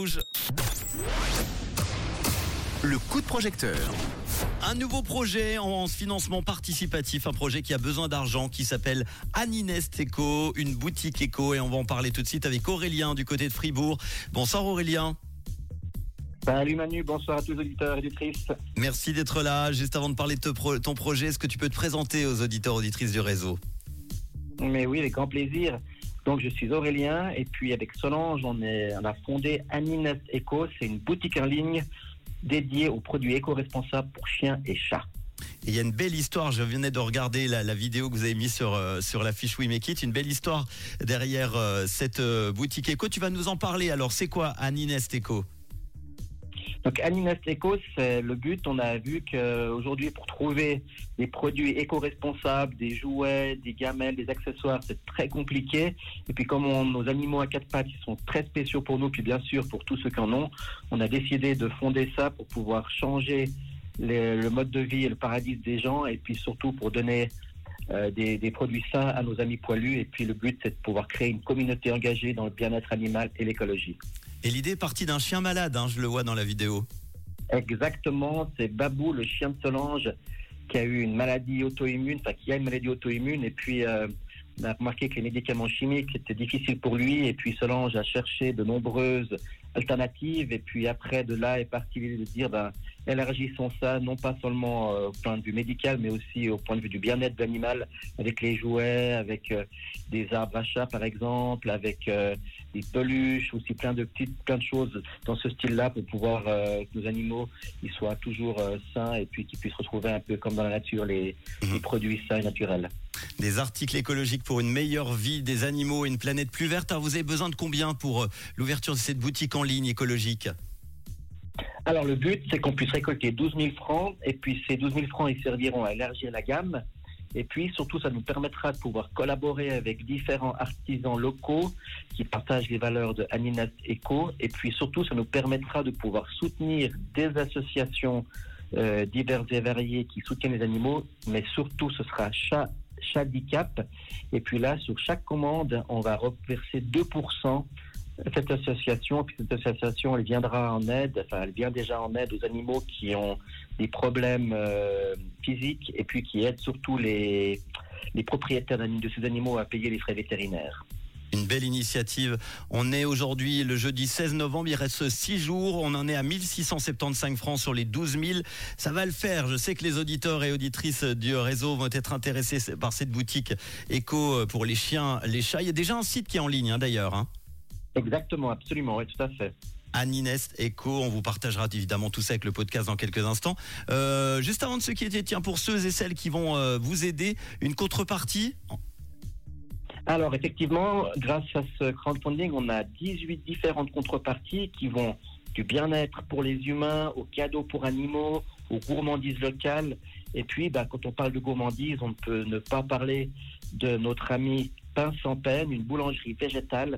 Rouge. Le coup de projecteur. Un nouveau projet en financement participatif, un projet qui a besoin d'argent, qui s'appelle Aninest Eco, une boutique éco, et on va en parler tout de suite avec Aurélien du côté de Fribourg. Bonsoir Aurélien. Salut Manu, bonsoir à tous les auditeurs et auditrices. Merci d'être là. Juste avant de parler de ton projet, est-ce que tu peux te présenter aux auditeurs auditrices du réseau? Mais oui, avec grand plaisir. Donc je suis Aurélien et puis avec Solange, on, a fondé Aninest Eco. C'est une boutique en ligne dédiée aux produits éco-responsables pour chiens et chats. Il y a une belle histoire, je venais de regarder la, la vidéo que vous avez mise sur, euh, sur la fiche We Make It, une belle histoire derrière euh, cette euh, boutique éco. Tu vas nous en parler alors, c'est quoi Aninest Eco? Donc Aninest Eco, c'est le but. On a vu qu'aujourd'hui, pour trouver des produits éco-responsables, des jouets, des gamelles, des accessoires, c'est très compliqué. Et puis comme nos animaux à quatre pattes, sont très spéciaux pour nous, puis bien sûr pour tous ceux qui en ont, on a décidé de fonder ça pour pouvoir changer le mode de vie et le paradis des gens, et puis surtout pour donner euh, des, des produits sains à nos amis poilus. Et puis le but, c'est de pouvoir créer une communauté engagée dans le bien-être animal et l'écologie. Et l'idée est partie d'un chien malade, hein, je le vois dans la vidéo. Exactement, c'est Babou, le chien de Solange, qui a eu une maladie auto-immune, enfin qui a une maladie auto-immune, et puis euh, on a remarqué que les médicaments chimiques étaient difficiles pour lui, et puis Solange a cherché de nombreuses alternatives, et puis après de là est parti l'idée de dire, ben, élargissons ça, non pas seulement euh, au point de vue médical, mais aussi au point de vue du bien-être de l'animal, avec les jouets, avec euh, des arbres à chat par exemple, avec euh, des peluches, aussi plein de petites, plein de choses dans ce style-là pour pouvoir que nos animaux ils soient toujours sains et puis qu'ils puissent retrouver un peu comme dans la nature les, Mhm. les produits sains et naturels. Des articles écologiques pour une meilleure vie des animaux et une planète plus verte. Alors vous avez besoin de combien pour l'ouverture de cette boutique en ligne écologique? Alors le but c'est qu'on puisse récolter 12 000 francs et puis ces 12 000 francs ils serviront à élargir la gamme. Et puis surtout ça nous permettra de pouvoir collaborer avec différents artisans locaux qui partagent les valeurs de Aninat Eco. Et puis surtout ça nous permettra de pouvoir soutenir des associations euh, diverses et variées qui soutiennent les animaux. Mais surtout ce sera chat Handicap et puis là sur chaque commande on va reverser 2% cette association, cette association, elle viendra en aide, enfin, elle vient déjà en aide aux animaux qui ont des problèmes euh, physiques et puis qui aide surtout les, propriétaires de ces animaux à payer les frais vétérinaires. Une belle initiative. On est aujourd'hui le jeudi 16 novembre. Il reste 6 jours. On en est à 1675 francs sur les 12 000. Ça va le faire. Je sais que les auditeurs et auditrices du réseau vont être intéressés par cette boutique éco pour les chiens, les chats. Il y a déjà un site qui est en ligne hein, d'ailleurs. Hein. Exactement, absolument, oui, tout à fait. Aninest Eco. On vous partagera évidemment tout ça avec le podcast dans quelques instants. Euh, juste avant de se quitter, tiens, pour ceux et celles qui vont euh, vous aider, une contrepartie. Alors, effectivement, grâce à ce crowdfunding, on a 18 différentes contreparties qui vont du bien-être pour les humains, aux cadeaux pour animaux, aux gourmandises locales. Et puis, bah, quand on parle de gourmandises, on ne peut ne pas parler de notre ami Pain sans peine, une boulangerie végétale.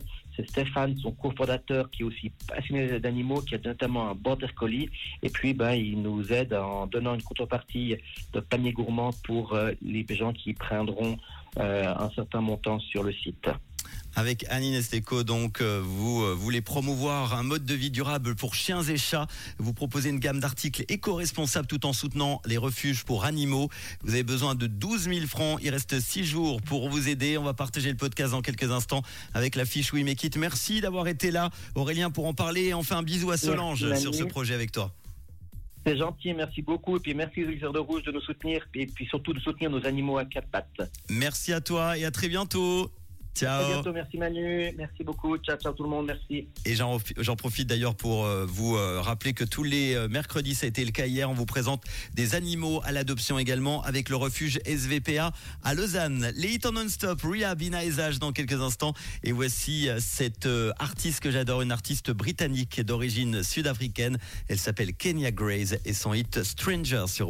Stéphane, son cofondateur, qui est aussi passionné d'animaux, qui a notamment un border collie. Et puis, bah, il nous aide en donnant une contrepartie de panier gourmand pour euh, les gens qui prendront euh, un certain montant sur le site. Avec Annie Nesteco, donc, euh, vous euh, voulez promouvoir un mode de vie durable pour chiens et chats. Vous proposez une gamme d'articles éco-responsables tout en soutenant les refuges pour animaux. Vous avez besoin de 12 000 francs. Il reste 6 jours pour vous aider. On va partager le podcast dans quelques instants avec la fiche We Make It. Merci d'avoir été là, Aurélien, pour en parler. On fait un bisou à Solange Merci, sur ce projet avec toi. C'est gentil, merci beaucoup. Et puis merci aux de Rouge de nous soutenir. Et puis surtout de soutenir nos animaux à quatre pattes. Merci à toi et à très bientôt. À Ciao. bientôt, merci Manu. Merci beaucoup. Ciao, ciao tout le monde, merci. Et j'en profite d'ailleurs pour euh, vous euh, rappeler que tous les euh, mercredis, ça a été le cas hier, on vous présente des animaux à l'adoption également avec le refuge SVPA à Lausanne. Les hits en non-stop, Rehab dans quelques instants. Et voici cette artiste que j'adore, une artiste britannique d'origine sud-africaine. Elle s'appelle Kenya Grace et son hit Stranger sur